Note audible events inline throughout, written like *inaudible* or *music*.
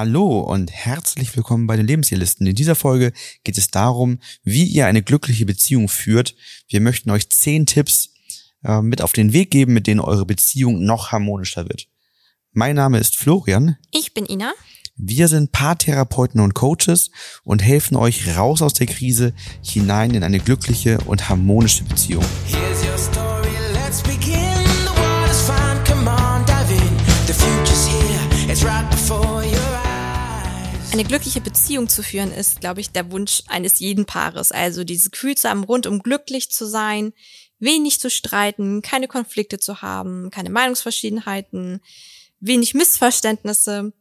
Hallo und herzlich willkommen bei den Lebensziellisten. In dieser Folge geht es darum, wie ihr eine glückliche Beziehung führt. Wir möchten euch zehn Tipps äh, mit auf den Weg geben, mit denen eure Beziehung noch harmonischer wird. Mein Name ist Florian. Ich bin Ina. Wir sind Paartherapeuten und Coaches und helfen euch raus aus der Krise hinein in eine glückliche und harmonische Beziehung. Eine glückliche Beziehung zu führen ist, glaube ich, der Wunsch eines jeden Paares. Also dieses Gefühl zu haben, rundum glücklich zu sein, wenig zu streiten, keine Konflikte zu haben, keine Meinungsverschiedenheiten, wenig Missverständnisse.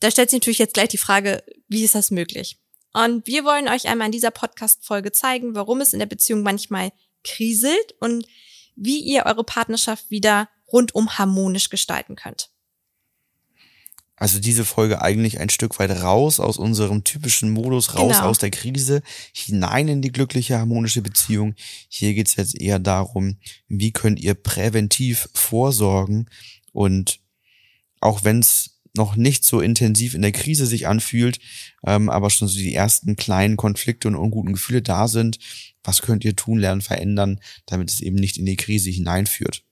Da stellt sich natürlich jetzt gleich die Frage, wie ist das möglich? Und wir wollen euch einmal in dieser Podcast-Folge zeigen, warum es in der Beziehung manchmal kriselt und wie ihr eure Partnerschaft wieder rundum harmonisch gestalten könnt. Also diese Folge eigentlich ein Stück weit raus aus unserem typischen Modus, raus genau. aus der Krise, hinein in die glückliche, harmonische Beziehung. Hier geht's jetzt eher darum, wie könnt ihr präventiv vorsorgen und auch wenn es noch nicht so intensiv in der Krise sich anfühlt, ähm, aber schon so die ersten kleinen Konflikte und unguten Gefühle da sind, was könnt ihr tun, lernen, verändern, damit es eben nicht in die Krise hineinführt.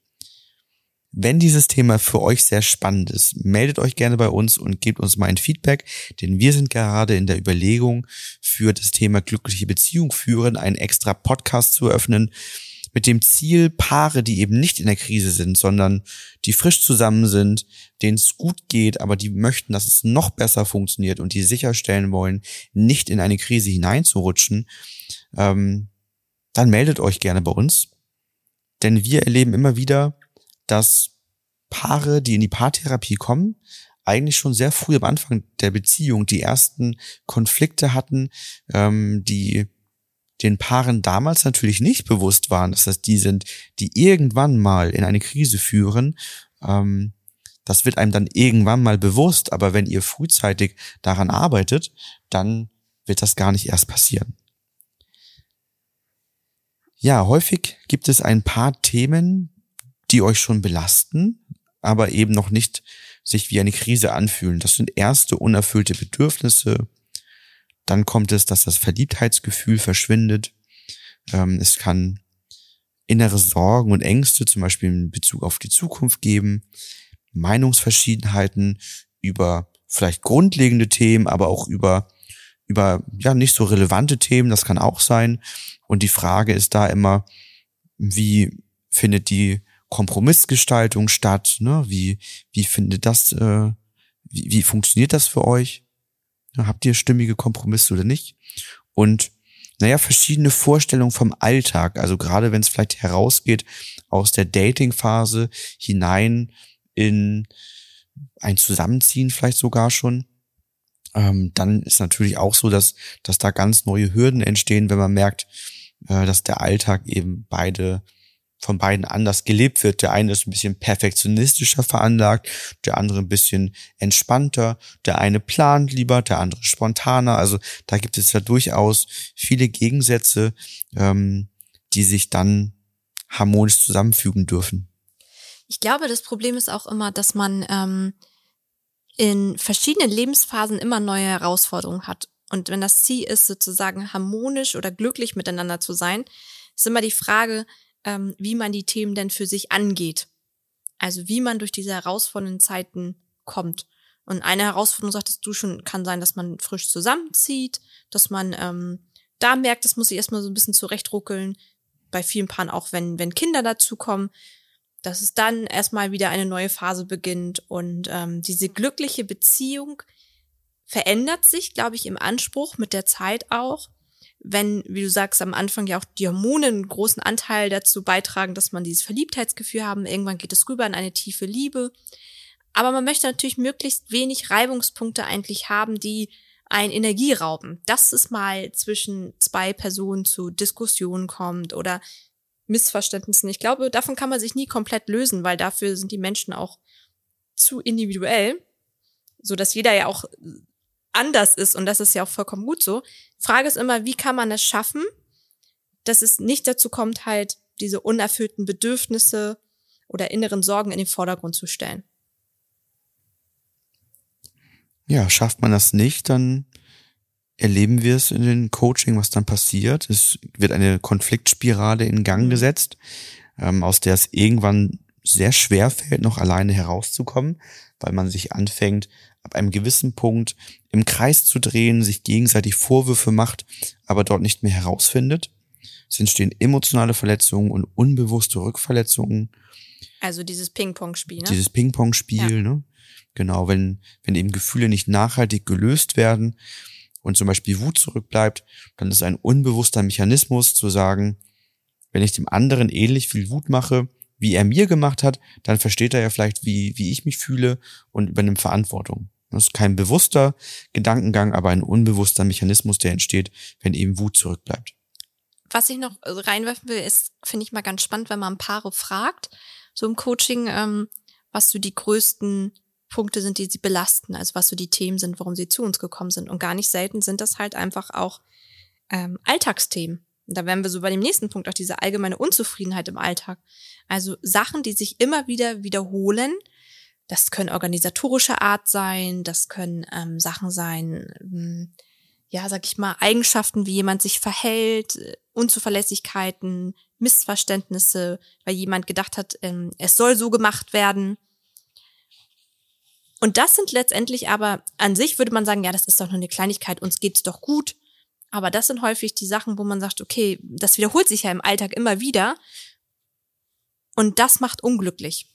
Wenn dieses Thema für euch sehr spannend ist, meldet euch gerne bei uns und gebt uns mal ein Feedback, denn wir sind gerade in der Überlegung, für das Thema glückliche Beziehung führen, einen extra Podcast zu eröffnen, mit dem Ziel, Paare, die eben nicht in der Krise sind, sondern die frisch zusammen sind, denen es gut geht, aber die möchten, dass es noch besser funktioniert und die sicherstellen wollen, nicht in eine Krise hineinzurutschen, ähm, dann meldet euch gerne bei uns. Denn wir erleben immer wieder, dass Paare, die in die Paartherapie kommen, eigentlich schon sehr früh am Anfang der Beziehung die ersten Konflikte hatten, ähm, die den Paaren damals natürlich nicht bewusst waren, dass das die sind, die irgendwann mal in eine Krise führen. Ähm, das wird einem dann irgendwann mal bewusst, aber wenn ihr frühzeitig daran arbeitet, dann wird das gar nicht erst passieren. Ja, häufig gibt es ein paar Themen, die euch schon belasten, aber eben noch nicht sich wie eine Krise anfühlen. Das sind erste unerfüllte Bedürfnisse, dann kommt es, dass das Verliebtheitsgefühl verschwindet. Ähm, es kann innere Sorgen und Ängste, zum Beispiel in Bezug auf die Zukunft geben, Meinungsverschiedenheiten über vielleicht grundlegende Themen, aber auch über, über, ja, nicht so relevante Themen, das kann auch sein. Und die Frage ist da immer, wie findet die Kompromissgestaltung statt, ne? Wie, wie findet das, äh, wie, wie funktioniert das für euch? Habt ihr stimmige Kompromisse oder nicht? Und naja, verschiedene Vorstellungen vom Alltag. Also gerade wenn es vielleicht herausgeht aus der Dating-Phase hinein in ein Zusammenziehen vielleicht sogar schon. Ähm, dann ist natürlich auch so, dass, dass da ganz neue Hürden entstehen, wenn man merkt, äh, dass der Alltag eben beide von beiden anders gelebt wird. Der eine ist ein bisschen perfektionistischer veranlagt, der andere ein bisschen entspannter, der eine plant lieber, der andere spontaner. Also da gibt es ja durchaus viele Gegensätze, ähm, die sich dann harmonisch zusammenfügen dürfen. Ich glaube, das Problem ist auch immer, dass man ähm, in verschiedenen Lebensphasen immer neue Herausforderungen hat. Und wenn das Ziel ist, sozusagen harmonisch oder glücklich miteinander zu sein, ist immer die Frage, ähm, wie man die Themen denn für sich angeht. Also wie man durch diese herausfordernden Zeiten kommt. Und eine Herausforderung, sagtest du schon, kann sein, dass man frisch zusammenzieht, dass man ähm, da merkt, das muss ich erstmal so ein bisschen zurechtruckeln. Bei vielen Paaren auch, wenn, wenn Kinder dazukommen, dass es dann erstmal wieder eine neue Phase beginnt. Und ähm, diese glückliche Beziehung verändert sich, glaube ich, im Anspruch mit der Zeit auch wenn, wie du sagst, am Anfang ja auch die Hormone einen großen Anteil dazu beitragen, dass man dieses Verliebtheitsgefühl haben. Irgendwann geht es rüber in eine tiefe Liebe. Aber man möchte natürlich möglichst wenig Reibungspunkte eigentlich haben, die ein Energie rauben. Dass es mal zwischen zwei Personen zu Diskussionen kommt oder Missverständnissen. Ich glaube, davon kann man sich nie komplett lösen, weil dafür sind die Menschen auch zu individuell, so dass jeder ja auch anders ist und das ist ja auch vollkommen gut so. Frage ist immer, wie kann man es schaffen, dass es nicht dazu kommt, halt diese unerfüllten Bedürfnisse oder inneren Sorgen in den Vordergrund zu stellen. Ja, schafft man das nicht, dann erleben wir es in den Coaching, was dann passiert. Es wird eine Konfliktspirale in Gang mhm. gesetzt, ähm, aus der es irgendwann sehr schwer fällt, noch alleine herauszukommen, weil man sich anfängt, ab einem gewissen Punkt im Kreis zu drehen, sich gegenseitig Vorwürfe macht, aber dort nicht mehr herausfindet. Es entstehen emotionale Verletzungen und unbewusste Rückverletzungen. Also dieses Ping-Pong-Spiel, ne? Dieses Ping-Pong-Spiel, ja. ne? Genau, wenn, wenn eben Gefühle nicht nachhaltig gelöst werden und zum Beispiel Wut zurückbleibt, dann ist ein unbewusster Mechanismus zu sagen, wenn ich dem anderen ähnlich viel Wut mache, wie er mir gemacht hat, dann versteht er ja vielleicht, wie, wie ich mich fühle und übernimmt Verantwortung. Das ist kein bewusster Gedankengang, aber ein unbewusster Mechanismus, der entsteht, wenn eben Wut zurückbleibt. Was ich noch reinwerfen will, ist, finde ich mal ganz spannend, wenn man Paare fragt, so im Coaching, ähm, was so die größten Punkte sind, die sie belasten, also was so die Themen sind, warum sie zu uns gekommen sind. Und gar nicht selten sind das halt einfach auch ähm, Alltagsthemen. Und da wären wir so bei dem nächsten Punkt, auch diese allgemeine Unzufriedenheit im Alltag. Also Sachen, die sich immer wieder wiederholen. Das können organisatorische Art sein, das können ähm, Sachen sein, ähm, ja, sag ich mal, Eigenschaften, wie jemand sich verhält, Unzuverlässigkeiten, Missverständnisse, weil jemand gedacht hat, ähm, es soll so gemacht werden. Und das sind letztendlich aber an sich würde man sagen, ja, das ist doch nur eine Kleinigkeit, uns geht's doch gut. Aber das sind häufig die Sachen, wo man sagt, okay, das wiederholt sich ja im Alltag immer wieder. Und das macht unglücklich.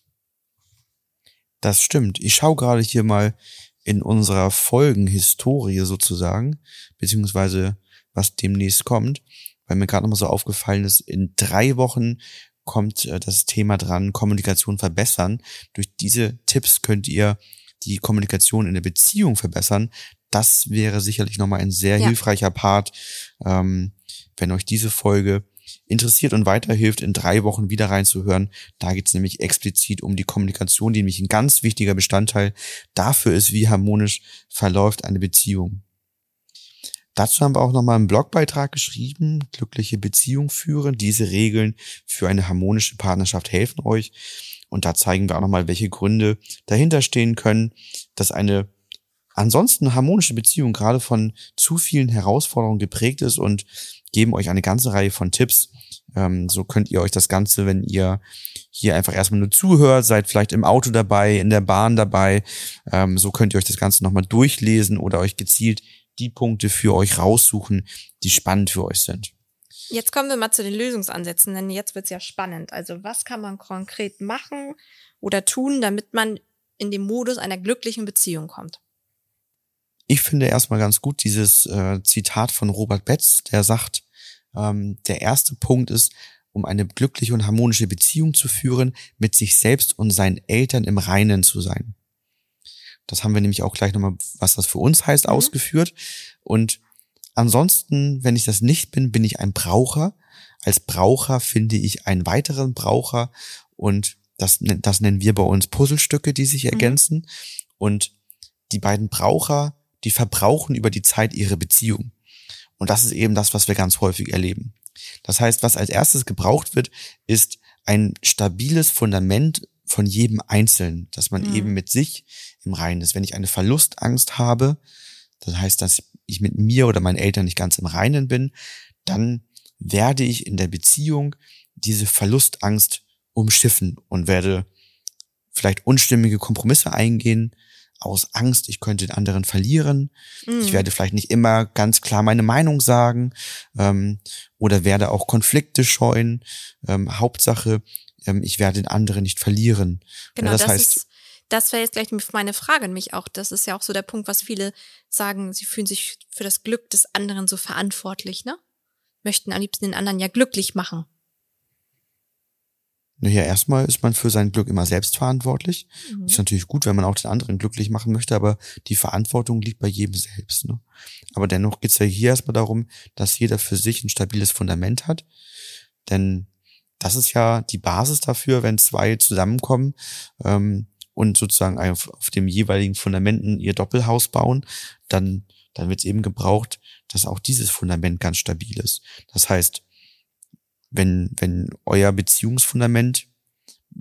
Das stimmt. Ich schaue gerade hier mal in unserer Folgenhistorie sozusagen, beziehungsweise was demnächst kommt, weil mir gerade nochmal so aufgefallen ist, in drei Wochen kommt äh, das Thema dran, Kommunikation verbessern. Durch diese Tipps könnt ihr die Kommunikation in der Beziehung verbessern, das wäre sicherlich nochmal ein sehr ja. hilfreicher Part, ähm, wenn euch diese Folge interessiert und weiterhilft, in drei Wochen wieder reinzuhören. Da geht es nämlich explizit um die Kommunikation, die nämlich ein ganz wichtiger Bestandteil dafür ist, wie harmonisch verläuft eine Beziehung. Dazu haben wir auch nochmal einen Blogbeitrag geschrieben, glückliche Beziehung führen. Diese Regeln für eine harmonische Partnerschaft helfen euch. Und da zeigen wir auch nochmal, welche Gründe dahinter stehen können, dass eine ansonsten harmonische Beziehung gerade von zu vielen Herausforderungen geprägt ist und geben euch eine ganze Reihe von Tipps. Ähm, so könnt ihr euch das Ganze, wenn ihr hier einfach erstmal nur zuhört, seid vielleicht im Auto dabei, in der Bahn dabei, ähm, so könnt ihr euch das Ganze nochmal durchlesen oder euch gezielt die Punkte für euch raussuchen, die spannend für euch sind. Jetzt kommen wir mal zu den Lösungsansätzen, denn jetzt wird's ja spannend. Also was kann man konkret machen oder tun, damit man in den Modus einer glücklichen Beziehung kommt? Ich finde erstmal ganz gut dieses äh, Zitat von Robert Betz, der sagt, ähm, der erste Punkt ist, um eine glückliche und harmonische Beziehung zu führen, mit sich selbst und seinen Eltern im Reinen zu sein. Das haben wir nämlich auch gleich nochmal, was das für uns heißt, mhm. ausgeführt. Und Ansonsten, wenn ich das nicht bin, bin ich ein Braucher. Als Braucher finde ich einen weiteren Braucher und das, das nennen wir bei uns Puzzlestücke, die sich mhm. ergänzen. Mhm. Und die beiden Braucher, die verbrauchen über die Zeit ihre Beziehung. Und das ist eben das, was wir ganz häufig erleben. Das heißt, was als erstes gebraucht wird, ist ein stabiles Fundament von jedem Einzelnen, dass man mhm. eben mit sich im Reinen ist. Wenn ich eine Verlustangst habe, das heißt, dass ich mit mir oder meinen Eltern nicht ganz im Reinen bin, dann werde ich in der Beziehung diese Verlustangst umschiffen und werde vielleicht unstimmige Kompromisse eingehen aus Angst, ich könnte den anderen verlieren. Mhm. Ich werde vielleicht nicht immer ganz klar meine Meinung sagen ähm, oder werde auch Konflikte scheuen. Ähm, Hauptsache, ähm, ich werde den anderen nicht verlieren. Genau, das, das heißt, ist das wäre jetzt gleich meine Frage an mich auch. Das ist ja auch so der Punkt, was viele sagen, sie fühlen sich für das Glück des anderen so verantwortlich, ne? Möchten am liebsten den anderen ja glücklich machen. Naja, erstmal ist man für sein Glück immer selbst verantwortlich. Mhm. Ist natürlich gut, wenn man auch den anderen glücklich machen möchte, aber die Verantwortung liegt bei jedem selbst. Ne? Aber dennoch geht's ja hier erstmal darum, dass jeder für sich ein stabiles Fundament hat. Denn das ist ja die Basis dafür, wenn zwei zusammenkommen, ähm, und sozusagen auf, auf dem jeweiligen Fundamenten ihr Doppelhaus bauen, dann, dann wird es eben gebraucht, dass auch dieses Fundament ganz stabil ist. Das heißt, wenn, wenn euer Beziehungsfundament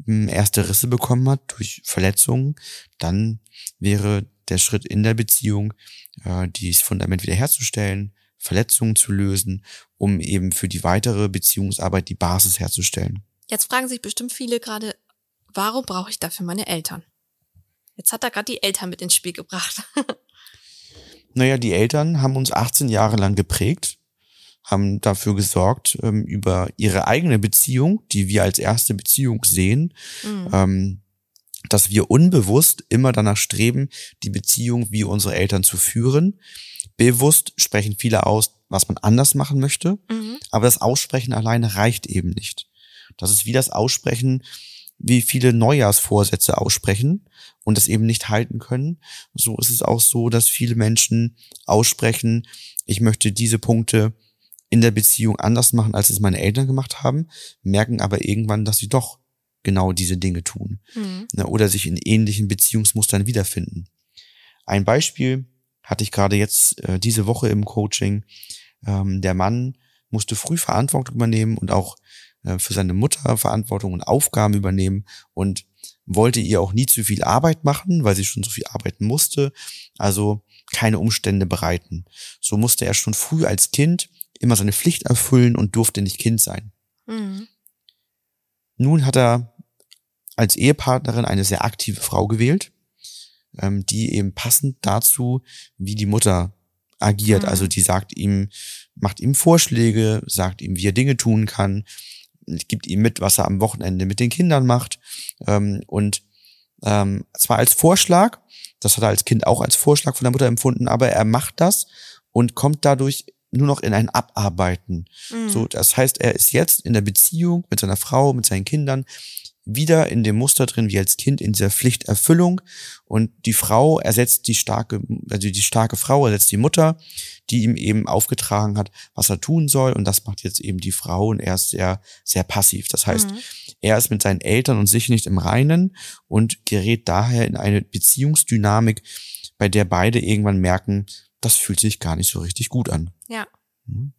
hm, erste Risse bekommen hat durch Verletzungen, dann wäre der Schritt in der Beziehung, äh, dieses Fundament wiederherzustellen, Verletzungen zu lösen, um eben für die weitere Beziehungsarbeit die Basis herzustellen. Jetzt fragen sich bestimmt viele gerade, warum brauche ich dafür meine Eltern? Jetzt hat er gerade die Eltern mit ins Spiel gebracht. *laughs* naja, die Eltern haben uns 18 Jahre lang geprägt, haben dafür gesorgt, ähm, über ihre eigene Beziehung, die wir als erste Beziehung sehen, mhm. ähm, dass wir unbewusst immer danach streben, die Beziehung wie unsere Eltern zu führen. Bewusst sprechen viele aus, was man anders machen möchte, mhm. aber das Aussprechen alleine reicht eben nicht. Das ist wie das Aussprechen, wie viele Neujahrsvorsätze aussprechen und das eben nicht halten können. So ist es auch so, dass viele Menschen aussprechen, ich möchte diese Punkte in der Beziehung anders machen, als es meine Eltern gemacht haben, merken aber irgendwann, dass sie doch genau diese Dinge tun mhm. Ne, oder sich in ähnlichen Beziehungsmustern wiederfinden. Ein Beispiel hatte ich gerade jetzt äh, diese Woche im Coaching. Ähm, der Mann musste früh Verantwortung übernehmen und auch äh, für seine Mutter Verantwortung und Aufgaben übernehmen und wollte ihr auch nie zu viel Arbeit machen, weil sie schon so viel arbeiten musste, also keine Umstände bereiten. So musste er schon früh als Kind immer seine Pflicht erfüllen und durfte nicht Kind sein. Mhm. Nun hat er als Ehepartnerin eine sehr aktive Frau gewählt, ähm, die eben passend dazu, wie die Mutter agiert. Mhm. Also die sagt ihm, macht ihm Vorschläge, sagt ihm, wie er Dinge tun kann, gibt ihm mit, was er am Wochenende mit den Kindern macht. Ähm, und ähm, zwar als Vorschlag, das hat er als Kind auch als Vorschlag von der Mutter empfunden, aber er macht das und kommt dadurch nur noch in ein Abarbeiten. Mhm. So, das heißt, er ist jetzt in der Beziehung mit seiner Frau, mit seinen Kindern wieder in dem Muster drin wie als Kind in dieser Pflichterfüllung und die Frau ersetzt die starke, also die starke Frau ersetzt die Mutter, die ihm eben aufgetragen hat, was er tun soll und das macht jetzt eben die Frau und er ist sehr, sehr passiv. Das heißt, mhm. er ist mit seinen Eltern und sich nicht im Reinen und gerät daher in eine Beziehungsdynamik, bei der beide irgendwann merken, das fühlt sich gar nicht so richtig gut an. Ja. Mhm.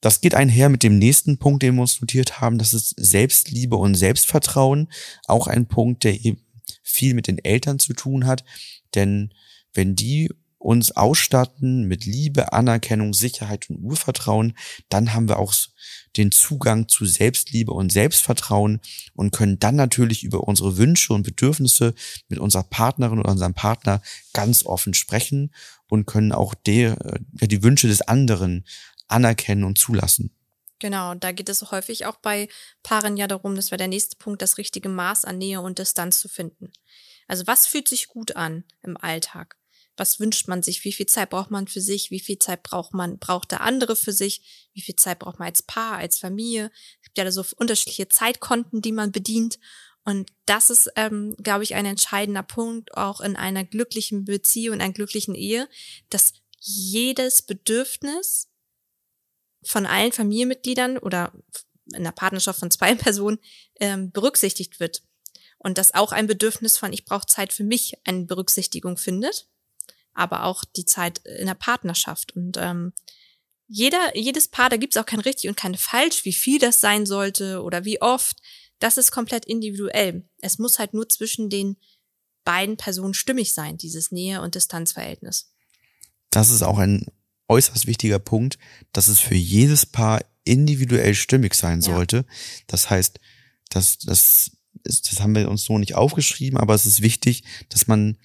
Das geht einher mit dem nächsten Punkt, den wir uns notiert haben. Das ist Selbstliebe und Selbstvertrauen. Auch ein Punkt, der eben viel mit den Eltern zu tun hat. Denn wenn die uns ausstatten mit Liebe, Anerkennung, Sicherheit und Urvertrauen, dann haben wir auch den Zugang zu Selbstliebe und Selbstvertrauen und können dann natürlich über unsere Wünsche und Bedürfnisse mit unserer Partnerin oder unserem Partner ganz offen sprechen und können auch der, äh, die Wünsche des anderen anerkennen und zulassen. Genau, da geht es häufig auch bei Paaren ja darum, das wäre der nächste Punkt, das richtige Maß an Nähe und Distanz zu finden. Also was fühlt sich gut an im Alltag? Was wünscht man sich? Wie viel Zeit braucht man für sich? Wie viel Zeit braucht man, braucht der andere für sich? Wie viel Zeit braucht man als Paar, als Familie? Es gibt ja so unterschiedliche Zeitkonten, die man bedient. Und das ist, ähm, glaube ich, ein entscheidender Punkt auch in einer glücklichen Beziehung, in einer glücklichen Ehe, dass jedes Bedürfnis von allen Familienmitgliedern oder in der Partnerschaft von zwei *laughs* Personen ähm, berücksichtigt wird. Und dass auch ein Bedürfnis von ich brauche Zeit für mich eine Berücksichtigung findet, aber auch die Zeit in der Partnerschaft. Und ähm, jeder, jedes Paar, da gibt es auch kein richtig und kein falsch, wie viel das sein sollte oder wie oft. Das ist komplett individuell. Es muss halt nur zwischen den beiden Personen stimmig sein, dieses Nähe- und Distanzverhältnis. Das ist auch ein äußerst wichtiger Punkt, dass es für jedes Paar individuell stimmig sein ja. sollte. Das heißt, dass das ist, das haben wir uns so nicht aufgeschrieben, aber es ist wichtig, dass man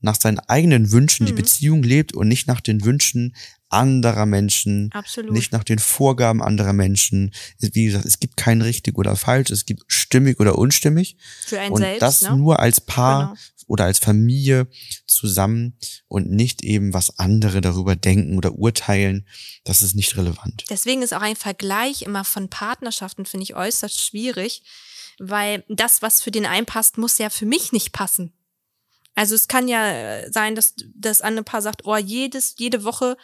nach seinen eigenen Wünschen mhm. die Beziehung lebt und nicht nach den Wünschen anderer Menschen, Absolut. nicht nach den Vorgaben anderer Menschen. Wie gesagt, es gibt kein richtig oder falsch, es gibt stimmig oder unstimmig. Für einen und selbst, das ne? nur als Paar genau. oder als Familie zusammen und nicht eben, was andere darüber denken oder urteilen. Das ist nicht relevant. Deswegen ist auch ein Vergleich immer von Partnerschaften, finde ich, äußerst schwierig, weil das, was für den einen passt, muss ja für mich nicht passen. Also es kann ja äh, sein, dass das andere Paar sagt, oh, jedes, jede Woche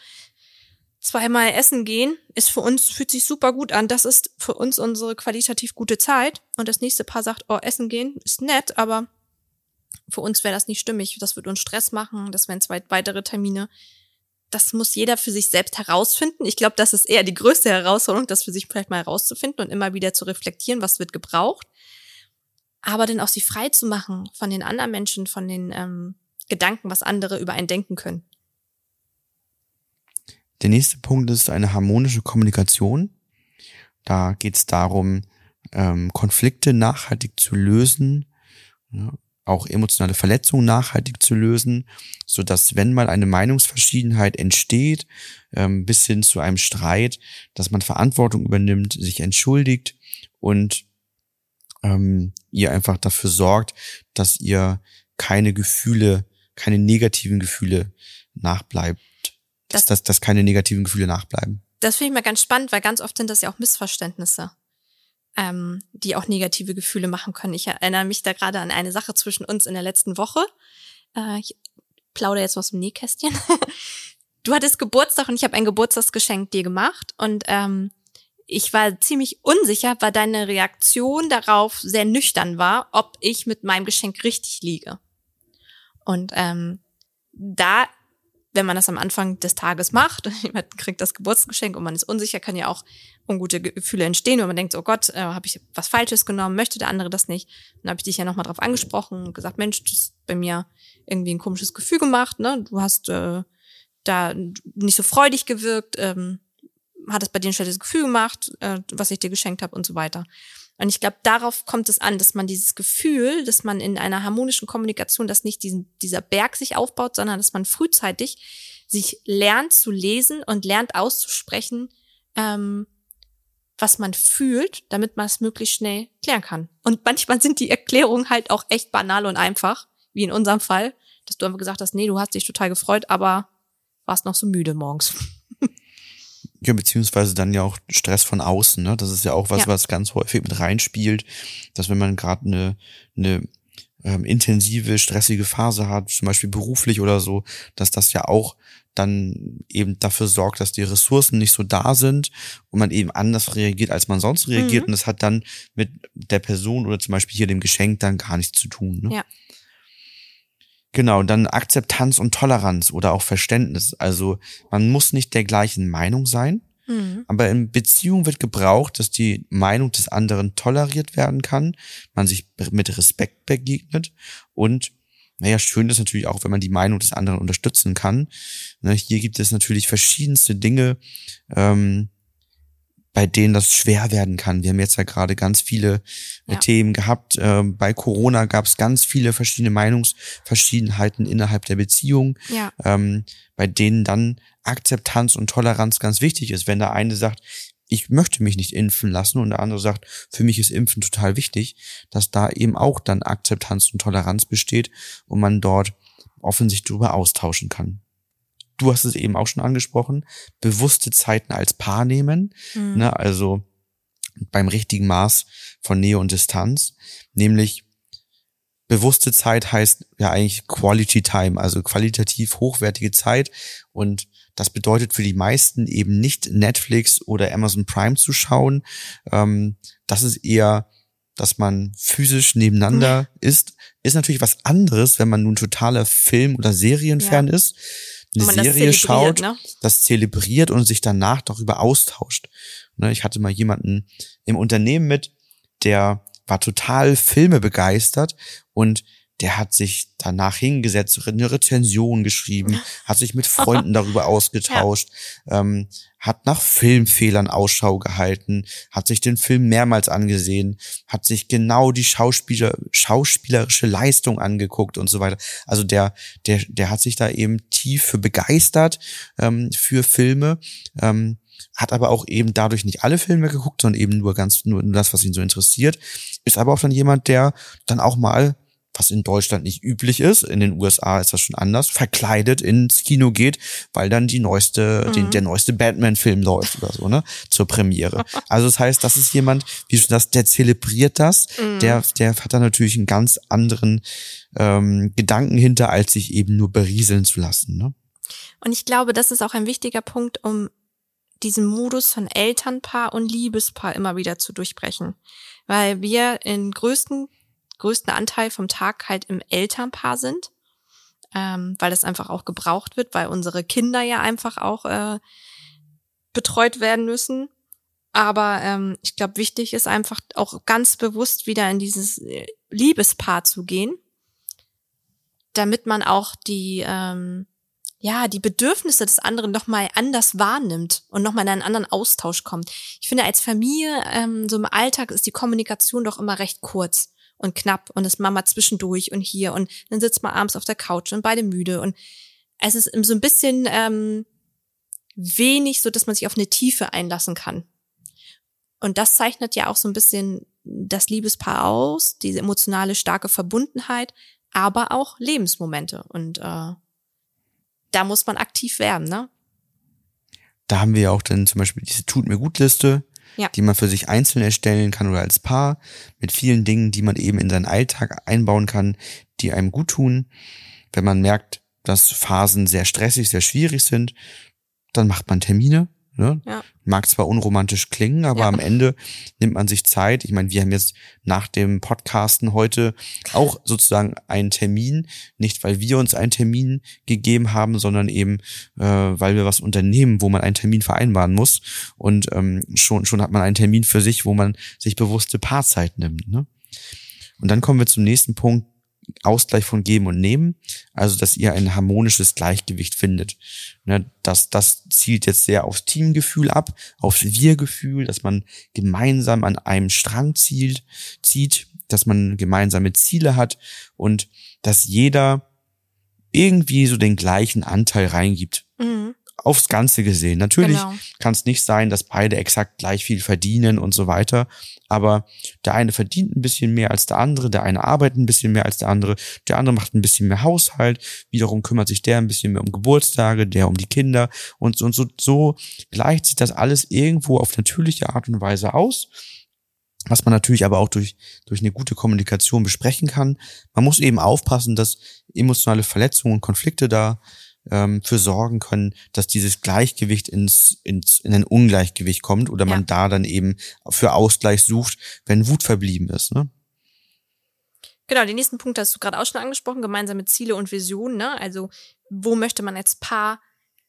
zweimal essen gehen ist für uns, fühlt sich super gut an. Das ist für uns unsere qualitativ gute Zeit. Und das nächste Paar sagt, oh, essen gehen ist nett, aber für uns wäre das nicht stimmig. Das wird uns Stress machen. Das wären zwei weitere Termine. Das muss jeder für sich selbst herausfinden. Ich glaube, das ist eher die größte Herausforderung, das für sich vielleicht mal herauszufinden und immer wieder zu reflektieren, was wird gebraucht aber dann auch sie frei zu machen von den anderen Menschen, von den ähm, Gedanken, was andere über einen denken können. Der nächste Punkt ist eine harmonische Kommunikation. Da geht es darum, ähm, Konflikte nachhaltig zu lösen, ja, auch emotionale Verletzungen nachhaltig zu lösen, so dass wenn mal eine Meinungsverschiedenheit entsteht, ähm, bis hin zu einem Streit, dass man Verantwortung übernimmt, sich entschuldigt und ähm, ihr einfach dafür sorgt, dass ihr keine Gefühle, keine negativen Gefühle nachbleibt, dass, dass, dass keine negativen Gefühle nachbleiben. Das finde ich mal ganz spannend, weil ganz oft sind das ja auch Missverständnisse ähm, die auch negative Gefühle machen können. Ich erinnere mich da gerade an eine Sache zwischen uns in der letzten Woche. Äh, ich plaudere jetzt aus dem Nähkästchen. *laughs* du hattest Geburtstag und ich habe ein Geburtstagsgeschenk dir gemacht und ähm, ich war ziemlich unsicher, weil deine Reaktion darauf sehr nüchtern war, ob ich mit meinem Geschenk richtig liege. Und ähm, da wenn man das am Anfang des Tages macht *laughs* jemand kriegt das Geburtsgeschenk und man ist unsicher, kann ja auch ungute Gefühle entstehen, wenn man denkt, oh Gott, äh, habe ich was Falsches genommen, möchte der andere das nicht. Dann habe ich dich ja nochmal drauf angesprochen und gesagt, Mensch, das ist bei mir irgendwie ein komisches Gefühl gemacht, ne? Du hast äh, da nicht so freudig gewirkt, ähm, hat es bei dir ein schlechtes Gefühl gemacht, äh, was ich dir geschenkt habe und so weiter. Und ich glaube, darauf kommt es an, dass man dieses Gefühl, dass man in einer harmonischen Kommunikation, dass nicht diesen, dieser Berg sich aufbaut, sondern dass man frühzeitig sich lernt zu lesen und lernt auszusprechen, ähm, was man fühlt, damit man es möglichst schnell klären kann. Und manchmal sind die Erklärungen halt auch echt banal und einfach, wie in unserem Fall, dass du einfach gesagt hast, nee, du hast dich total gefreut, aber warst noch so müde morgens. Ja, beziehungsweise dann ja auch Stress von außen, ne? Das ist ja auch was, ja. was ganz häufig mit reinspielt, dass wenn man gerade eine, eine ähm, intensive, stressige Phase hat, zum Beispiel beruflich oder so, dass das ja auch dann eben dafür sorgt, dass die Ressourcen nicht so da sind und man eben anders reagiert, als man sonst reagiert. Mhm. Und das hat dann mit der Person oder zum Beispiel hier dem Geschenk dann gar nichts zu tun. Ne? Ja. Genau, dann Akzeptanz und Toleranz oder auch Verständnis. Also man muss nicht der gleichen Meinung sein, mhm. aber in Beziehung wird gebraucht, dass die Meinung des anderen toleriert werden kann, man sich mit Respekt begegnet und naja, schön ist natürlich auch, wenn man die Meinung des anderen unterstützen kann. Ne, hier gibt es natürlich verschiedenste Dinge, ähm, bei denen das schwer werden kann. Wir haben jetzt ja gerade ganz viele äh, ja. Themen gehabt. Ähm, bei Corona gab es ganz viele verschiedene Meinungsverschiedenheiten innerhalb der Beziehung, ja. ähm, bei denen dann Akzeptanz und Toleranz ganz wichtig ist. Wenn der eine sagt, ich möchte mich nicht impfen lassen und der andere sagt, für mich ist Impfen total wichtig, dass da eben auch dann Akzeptanz und Toleranz besteht und man dort offensichtlich darüber austauschen kann du hast es eben auch schon angesprochen, bewusste Zeiten als Paar nehmen, mhm. ne, also beim richtigen Maß von Nähe und Distanz, nämlich bewusste Zeit heißt ja eigentlich Quality Time, also qualitativ hochwertige Zeit und das bedeutet für die meisten eben nicht Netflix oder Amazon Prime zu schauen. Ähm, das ist eher, dass man physisch nebeneinander mhm. ist. Ist natürlich was anderes, wenn man nun totaler Film- oder Serienfan ja. ist eine Serie schaut, ne? das zelebriert und sich danach darüber austauscht. Ne, ich hatte mal jemanden im Unternehmen mit, der war total Filme begeistert und der hat sich danach hingesetzt, eine Rezension geschrieben, hat sich mit Freunden *laughs* darüber ausgetauscht, ja. ähm, hat nach Filmfehlern Ausschau gehalten, hat sich den Film mehrmals angesehen, hat sich genau die Schauspieler, schauspielerische Leistung angeguckt und so weiter. Also der, der, der hat sich da eben tief für begeistert ähm, für Filme. Ähm, hat aber auch eben dadurch nicht alle Filme geguckt, sondern eben nur ganz nur das, was ihn so interessiert. Ist aber auch dann jemand, der dann auch mal was in Deutschland nicht üblich ist, in den USA ist das schon anders, verkleidet ins Kino geht, weil dann die neueste, mhm. den, der neueste Batman-Film läuft oder so, ne, zur Premiere. *laughs* Also das heißt, das ist jemand, wie schon das, der zelebriert das, mhm. der, der hat da natürlich einen ganz anderen ähm, Gedanken hinter, als sich eben nur berieseln zu lassen, ne. Und ich glaube, das ist auch ein wichtiger Punkt, um diesen Modus von Elternpaar und Liebespaar immer wieder zu durchbrechen. Weil wir in größten größten Anteil vom Tag halt im Elternpaar sind, ähm, weil das einfach auch gebraucht wird, weil unsere Kinder ja einfach auch äh, betreut werden müssen. Aber ähm, ich glaube, wichtig ist einfach auch ganz bewusst wieder in dieses äh, Liebespaar zu gehen damit man auch die, ähm, ja, die Bedürfnisse des anderen noch mal anders wahrnimmt und noch mal in einen anderen Austausch kommt. Ich finde, als Familie, ähm, so im Alltag ist die Kommunikation doch immer recht kurz und knapp und ist Mama zwischendurch und hier und dann sitzt man abends auf der Couch und beide müde und es ist so ein bisschen ähm, wenig, so dass man sich auf eine Tiefe einlassen kann. Und das zeichnet ja auch so ein bisschen das Liebespaar aus, diese emotionale starke Verbundenheit, aber auch Lebensmomente und äh, da muss man aktiv werden, ne? Da haben wir ja auch dann zum Beispiel diese Tut mir gut Liste, ja. die man für sich einzeln erstellen kann oder als Paar mit vielen Dingen, die man eben in seinen Alltag einbauen kann, die einem gut tun. Wenn man merkt, dass Phasen sehr stressig, sehr schwierig sind, dann macht man Termine Ne? Ja. Mag zwar unromantisch klingen, aber ja. am Ende nimmt man sich Zeit. Ich meine, wir haben jetzt nach dem Podcasten heute auch sozusagen einen Termin, nicht weil wir uns einen Termin gegeben haben, sondern eben äh, weil wir was unternehmen, wo man einen Termin vereinbaren muss. Und ähm, schon schon hat man einen Termin für sich, wo man sich bewusste Paarzeit nimmt. Ne? Und dann kommen wir zum nächsten Punkt, Ausgleich von Geben und Nehmen, also dass ihr ein harmonisches Gleichgewicht findet. Ne, das, das zielt jetzt sehr aufs Teamgefühl ab, aufs Wir-Gefühl, dass man gemeinsam an einem Strang zielt, zieht, dass man gemeinsame Ziele hat und dass jeder irgendwie so den gleichen Anteil reingibt. Mhm aufs Ganze gesehen. Natürlich genau. kann es nicht sein, dass beide exakt gleich viel verdienen und so weiter. Aber der eine verdient ein bisschen mehr als der andere, der eine arbeitet ein bisschen mehr als der andere, der andere macht ein bisschen mehr Haushalt, wiederum kümmert sich der ein bisschen mehr um Geburtstage, der um die Kinder und, und so, so gleicht sich das alles irgendwo auf natürliche Art und Weise aus was man natürlich aber auch durch, durch eine gute Kommunikation besprechen kann. Man muss eben aufpassen, dass emotionale Verletzungen und Konflikte da ähm, für sorgen können, dass dieses Gleichgewicht ins, ins in ein Ungleichgewicht kommt oder man ja. da dann eben für Ausgleich sucht, wenn Wut verblieben ist. Ne? Genau, den nächsten Punkt hast du gerade auch schon angesprochen, gemeinsame Ziele und Visionen. Ne? Also wo möchte man als Paar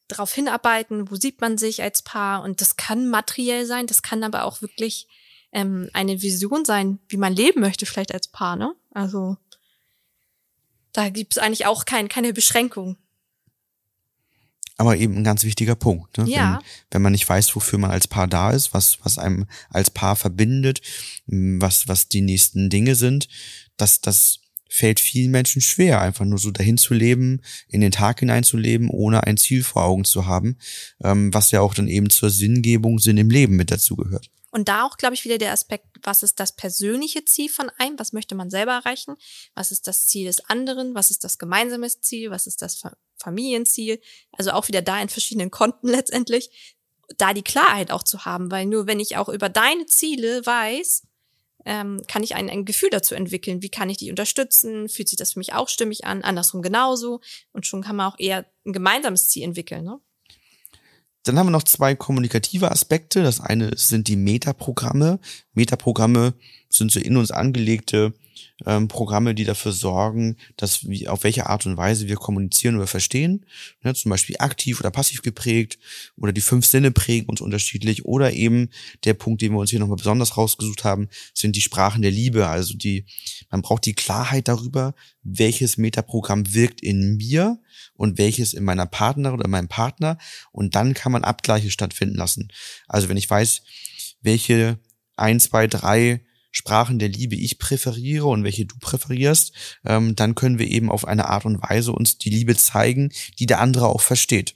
darauf hinarbeiten, wo sieht man sich als Paar und das kann materiell sein, das kann aber auch wirklich ähm, eine Vision sein, wie man leben möchte vielleicht als Paar. Ne? Also da gibt es eigentlich auch kein, keine Beschränkung aber eben ein ganz wichtiger Punkt. Ne? Ja. Wenn, wenn man nicht weiß, wofür man als Paar da ist, was, was einem als Paar verbindet, was, was die nächsten Dinge sind, das, das fällt vielen Menschen schwer, einfach nur so dahin zu leben, in den Tag hineinzuleben, ohne ein Ziel vor Augen zu haben, ähm, was ja auch dann eben zur Sinngebung, Sinn im Leben mit dazugehört. Und da auch, glaube ich, wieder der Aspekt, was ist das persönliche Ziel von einem? Was möchte man selber erreichen? Was ist das Ziel des anderen? Was ist das gemeinsame Ziel? Was ist das Familienziel? Also auch wieder da in verschiedenen Konten *laughs* letztendlich, da die Klarheit auch zu haben, weil nur wenn ich auch über deine Ziele weiß, ähm, kann ich ein, ein Gefühl dazu entwickeln. Wie kann ich die unterstützen? Fühlt sich das für mich auch stimmig an? Andersrum genauso. Und schon kann man auch eher ein gemeinsames Ziel entwickeln. Ne? Dann haben wir noch zwei kommunikative Aspekte. Das eine sind die Metaprogramme. Metaprogramme sind so in uns angelegte ähm, Programme, die dafür sorgen, dass wir, auf welche Art und Weise wir kommunizieren oder verstehen. Ne, zum Beispiel aktiv oder passiv geprägt oder die fünf Sinne prägen uns unterschiedlich oder eben der Punkt, den wir uns hier nochmal besonders rausgesucht haben, sind die Sprachen der Liebe. Also die, man braucht die Klarheit darüber, welches Metaprogramm wirkt in mir und welches in meiner Partnerin oder meinem Partner und dann kann man Abgleiche stattfinden lassen. Also wenn ich weiß, welche ein, zwei, drei Sprachen der Liebe ich präferiere und welche du präferierst, ähm, dann können wir eben auf eine Art und Weise uns die Liebe zeigen, die der andere auch versteht.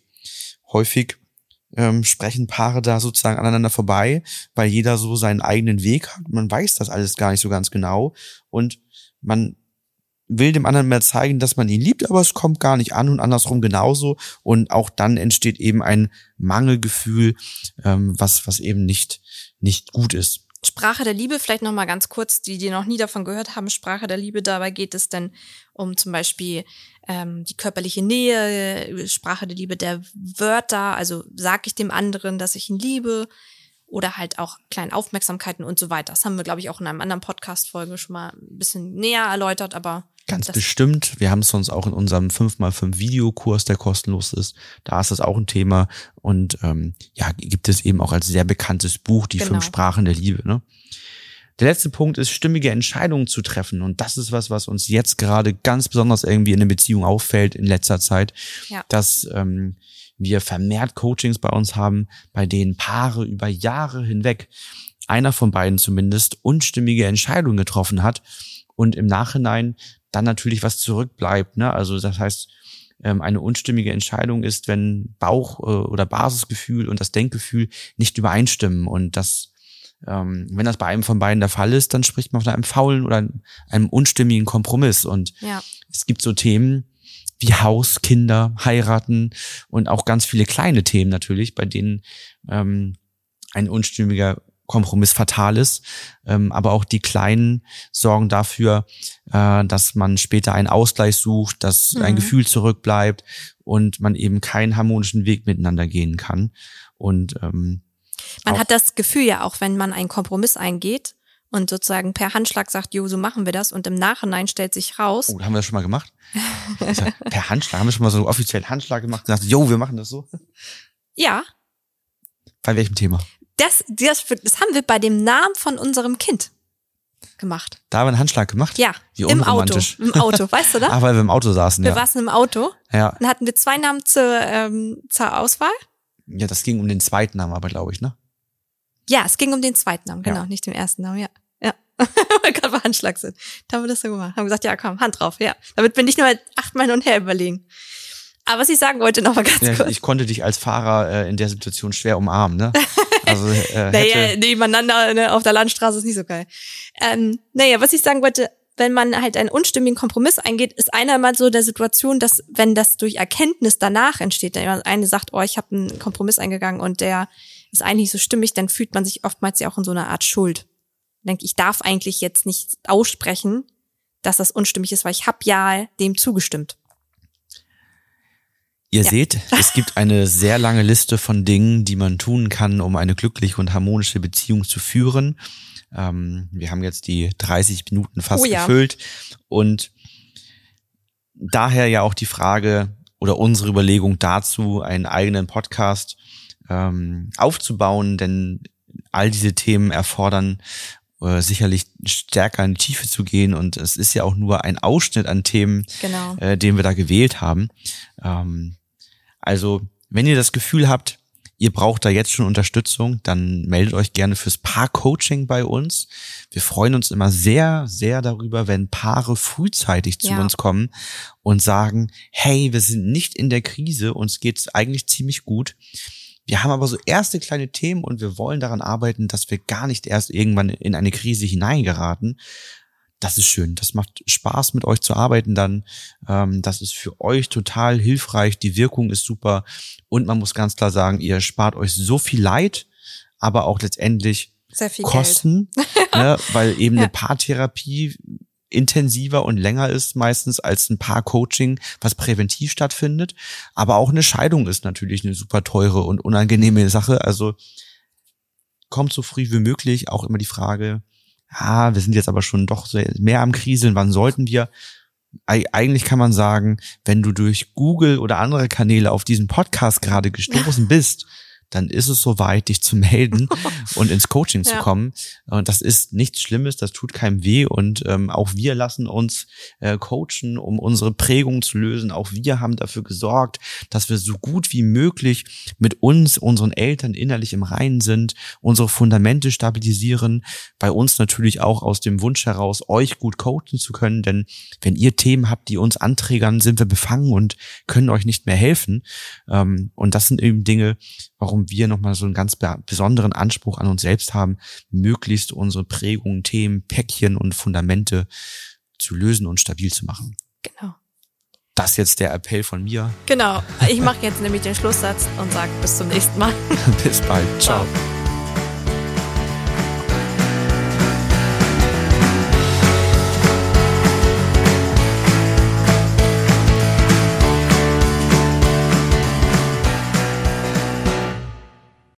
Häufig ähm, sprechen Paare da sozusagen aneinander vorbei, weil jeder so seinen eigenen Weg hat. Man weiß das alles gar nicht so ganz genau und man will dem anderen mehr zeigen, dass man ihn liebt, aber es kommt gar nicht an und andersrum genauso. Und auch dann entsteht eben ein Mangelgefühl, ähm, was, was eben nicht, nicht gut ist. Sprache der Liebe, vielleicht nochmal ganz kurz, die, die noch nie davon gehört haben, Sprache der Liebe, dabei geht es denn um zum Beispiel ähm, die körperliche Nähe, Sprache der Liebe der Wörter, also sage ich dem anderen, dass ich ihn liebe, oder halt auch kleine Aufmerksamkeiten und so weiter. Das haben wir, glaube ich, auch in einem anderen Podcast-Folge schon mal ein bisschen näher erläutert, aber. Ganz bestimmt. Wir haben es sonst auch in unserem 5x5 Videokurs, der kostenlos ist. Da ist das auch ein Thema. Und ähm, ja, gibt es eben auch als sehr bekanntes Buch, die genau. fünf Sprachen der Liebe. Ne? Der letzte Punkt ist, stimmige Entscheidungen zu treffen. Und das ist was, was uns jetzt gerade ganz besonders irgendwie in der Beziehung auffällt in letzter Zeit, ja. dass ähm, wir vermehrt Coachings bei uns haben, bei denen Paare über Jahre hinweg, einer von beiden zumindest, unstimmige Entscheidungen getroffen hat und im Nachhinein dann natürlich was zurückbleibt. Ne? Also das heißt, ähm, eine unstimmige Entscheidung ist, wenn Bauch- äh, oder Basisgefühl und das Denkgefühl nicht übereinstimmen und das ähm, wenn das bei einem von beiden der Fall ist, dann spricht man von einem faulen oder einem unstimmigen Kompromiss. Und ja. es gibt so Themen wie Haus, Kinder, heiraten und auch ganz viele kleine Themen natürlich, bei denen ähm, ein unstimmiger Kompromiss fatal ist. Ähm, aber auch die Kleinen sorgen dafür, äh, dass man später einen Ausgleich sucht, dass mhm. ein Gefühl zurückbleibt und man eben keinen harmonischen Weg miteinander gehen kann. Und ähm, man hat das Gefühl ja auch, wenn man einen Kompromiss eingeht und sozusagen per Handschlag sagt, jo, so machen wir das und im Nachhinein stellt sich raus. Oh, haben wir das schon mal gemacht? *laughs* Also, per Handschlag, haben wir schon mal so offiziell Handschlag gemacht und gesagt, jo, wir machen das so? Ja. Bei welchem Thema? Das, das, das haben wir bei dem Namen von unserem Kind gemacht. Da haben wir einen Handschlag gemacht? Ja. Wie im Auto. Im Auto, weißt du *laughs* das? Ah, weil wir im Auto saßen, wir ja. Wir saßen im Auto. Ja. Dann hatten wir zwei Namen zur, ähm, zur Auswahl. Ja, das ging um den zweiten Namen aber, glaube ich, ne? Ja, es ging um den zweiten Namen, genau, ja. nicht den ersten Namen, ja. Ja. *laughs* Weil gerade bei Handschlag sind. Da haben wir das so gemacht. Haben gesagt, ja, komm, Hand drauf, ja. Damit bin ich nur achtmal hin und her überlegen. Aber was ich sagen wollte, noch mal ganz ja, kurz. Ich konnte dich als Fahrer äh, in der Situation schwer umarmen, ne? *laughs* Also, äh, *laughs* naja, nebeneinander ne, auf der Landstraße ist nicht so geil. Ähm, naja, was ich sagen wollte, wenn man halt einen unstimmigen Kompromiss eingeht, ist einer mal so der Situation, dass wenn das durch Erkenntnis danach entsteht, der eine sagt, oh, ich habe einen Kompromiss eingegangen und der ist eigentlich nicht so stimmig, dann fühlt man sich oftmals ja auch in so einer Art Schuld. Denke, ich darf eigentlich jetzt nicht aussprechen, dass das unstimmig ist, weil ich habe ja dem zugestimmt. Ihr ja. seht, es *laughs* gibt eine sehr lange Liste von Dingen, die man tun kann, um eine glückliche und harmonische Beziehung zu führen. Ähm, wir haben jetzt die 30 Minuten fast oh ja. gefüllt und daher ja auch die Frage oder unsere Überlegung dazu, einen eigenen Podcast ähm, aufzubauen, denn all diese Themen erfordern äh, sicherlich stärker in die Tiefe zu gehen und es ist ja auch nur ein Ausschnitt an Themen, genau. äh, den wir da gewählt haben. Ähm, also wenn ihr das Gefühl habt, ihr braucht da jetzt schon Unterstützung, dann meldet euch gerne fürs Paar-Coaching bei uns. Wir freuen uns immer sehr, sehr darüber, wenn Paare frühzeitig zu ja. uns kommen und sagen, hey, wir sind nicht in der Krise, uns geht's eigentlich ziemlich gut. Wir haben aber so erste kleine Themen und wir wollen daran arbeiten, dass wir gar nicht erst irgendwann in eine Krise hineingeraten, das ist schön. Das macht Spaß, mit euch zu arbeiten dann. Ähm, das ist für euch total hilfreich. Die Wirkung ist super. Und man muss ganz klar sagen, ihr spart euch so viel Leid, aber auch letztendlich Kosten, *laughs* ne, weil eben ja. eine Paartherapie intensiver und länger ist meistens als ein Paar-Coaching, was präventiv stattfindet. Aber auch eine Scheidung ist natürlich eine super teure und unangenehme Sache. Also kommt so früh wie möglich. Auch immer die Frage, ah, wir sind jetzt aber schon doch mehr am Kriseln, wann sollten wir? Eigentlich kann man sagen, wenn du durch Google oder andere Kanäle auf diesen Podcast gerade gestoßen bist, dann ist es soweit, dich zu melden *laughs* und ins Coaching ja. zu kommen. Und das ist nichts Schlimmes, das tut keinem weh. Und ähm, auch wir lassen uns äh, coachen, um unsere Prägung zu lösen. Auch wir haben dafür gesorgt, dass wir so gut wie möglich mit uns, unseren Eltern innerlich im Reinen sind, unsere Fundamente stabilisieren. Bei uns natürlich auch aus dem Wunsch heraus, euch gut coachen zu können. Denn wenn ihr Themen habt, die uns anträgern, sind wir befangen und können euch nicht mehr helfen. Ähm, und das sind eben Dinge, warum wir nochmal so einen ganz besonderen Anspruch an uns selbst haben, möglichst unsere Prägungen, Themen, Päckchen und Fundamente zu lösen und stabil zu machen. Genau. Das ist jetzt der Appell von mir. Genau. Ich mache jetzt nämlich den Schlusssatz und sage bis zum nächsten Mal. *laughs* bis bald. Ciao. Ciao.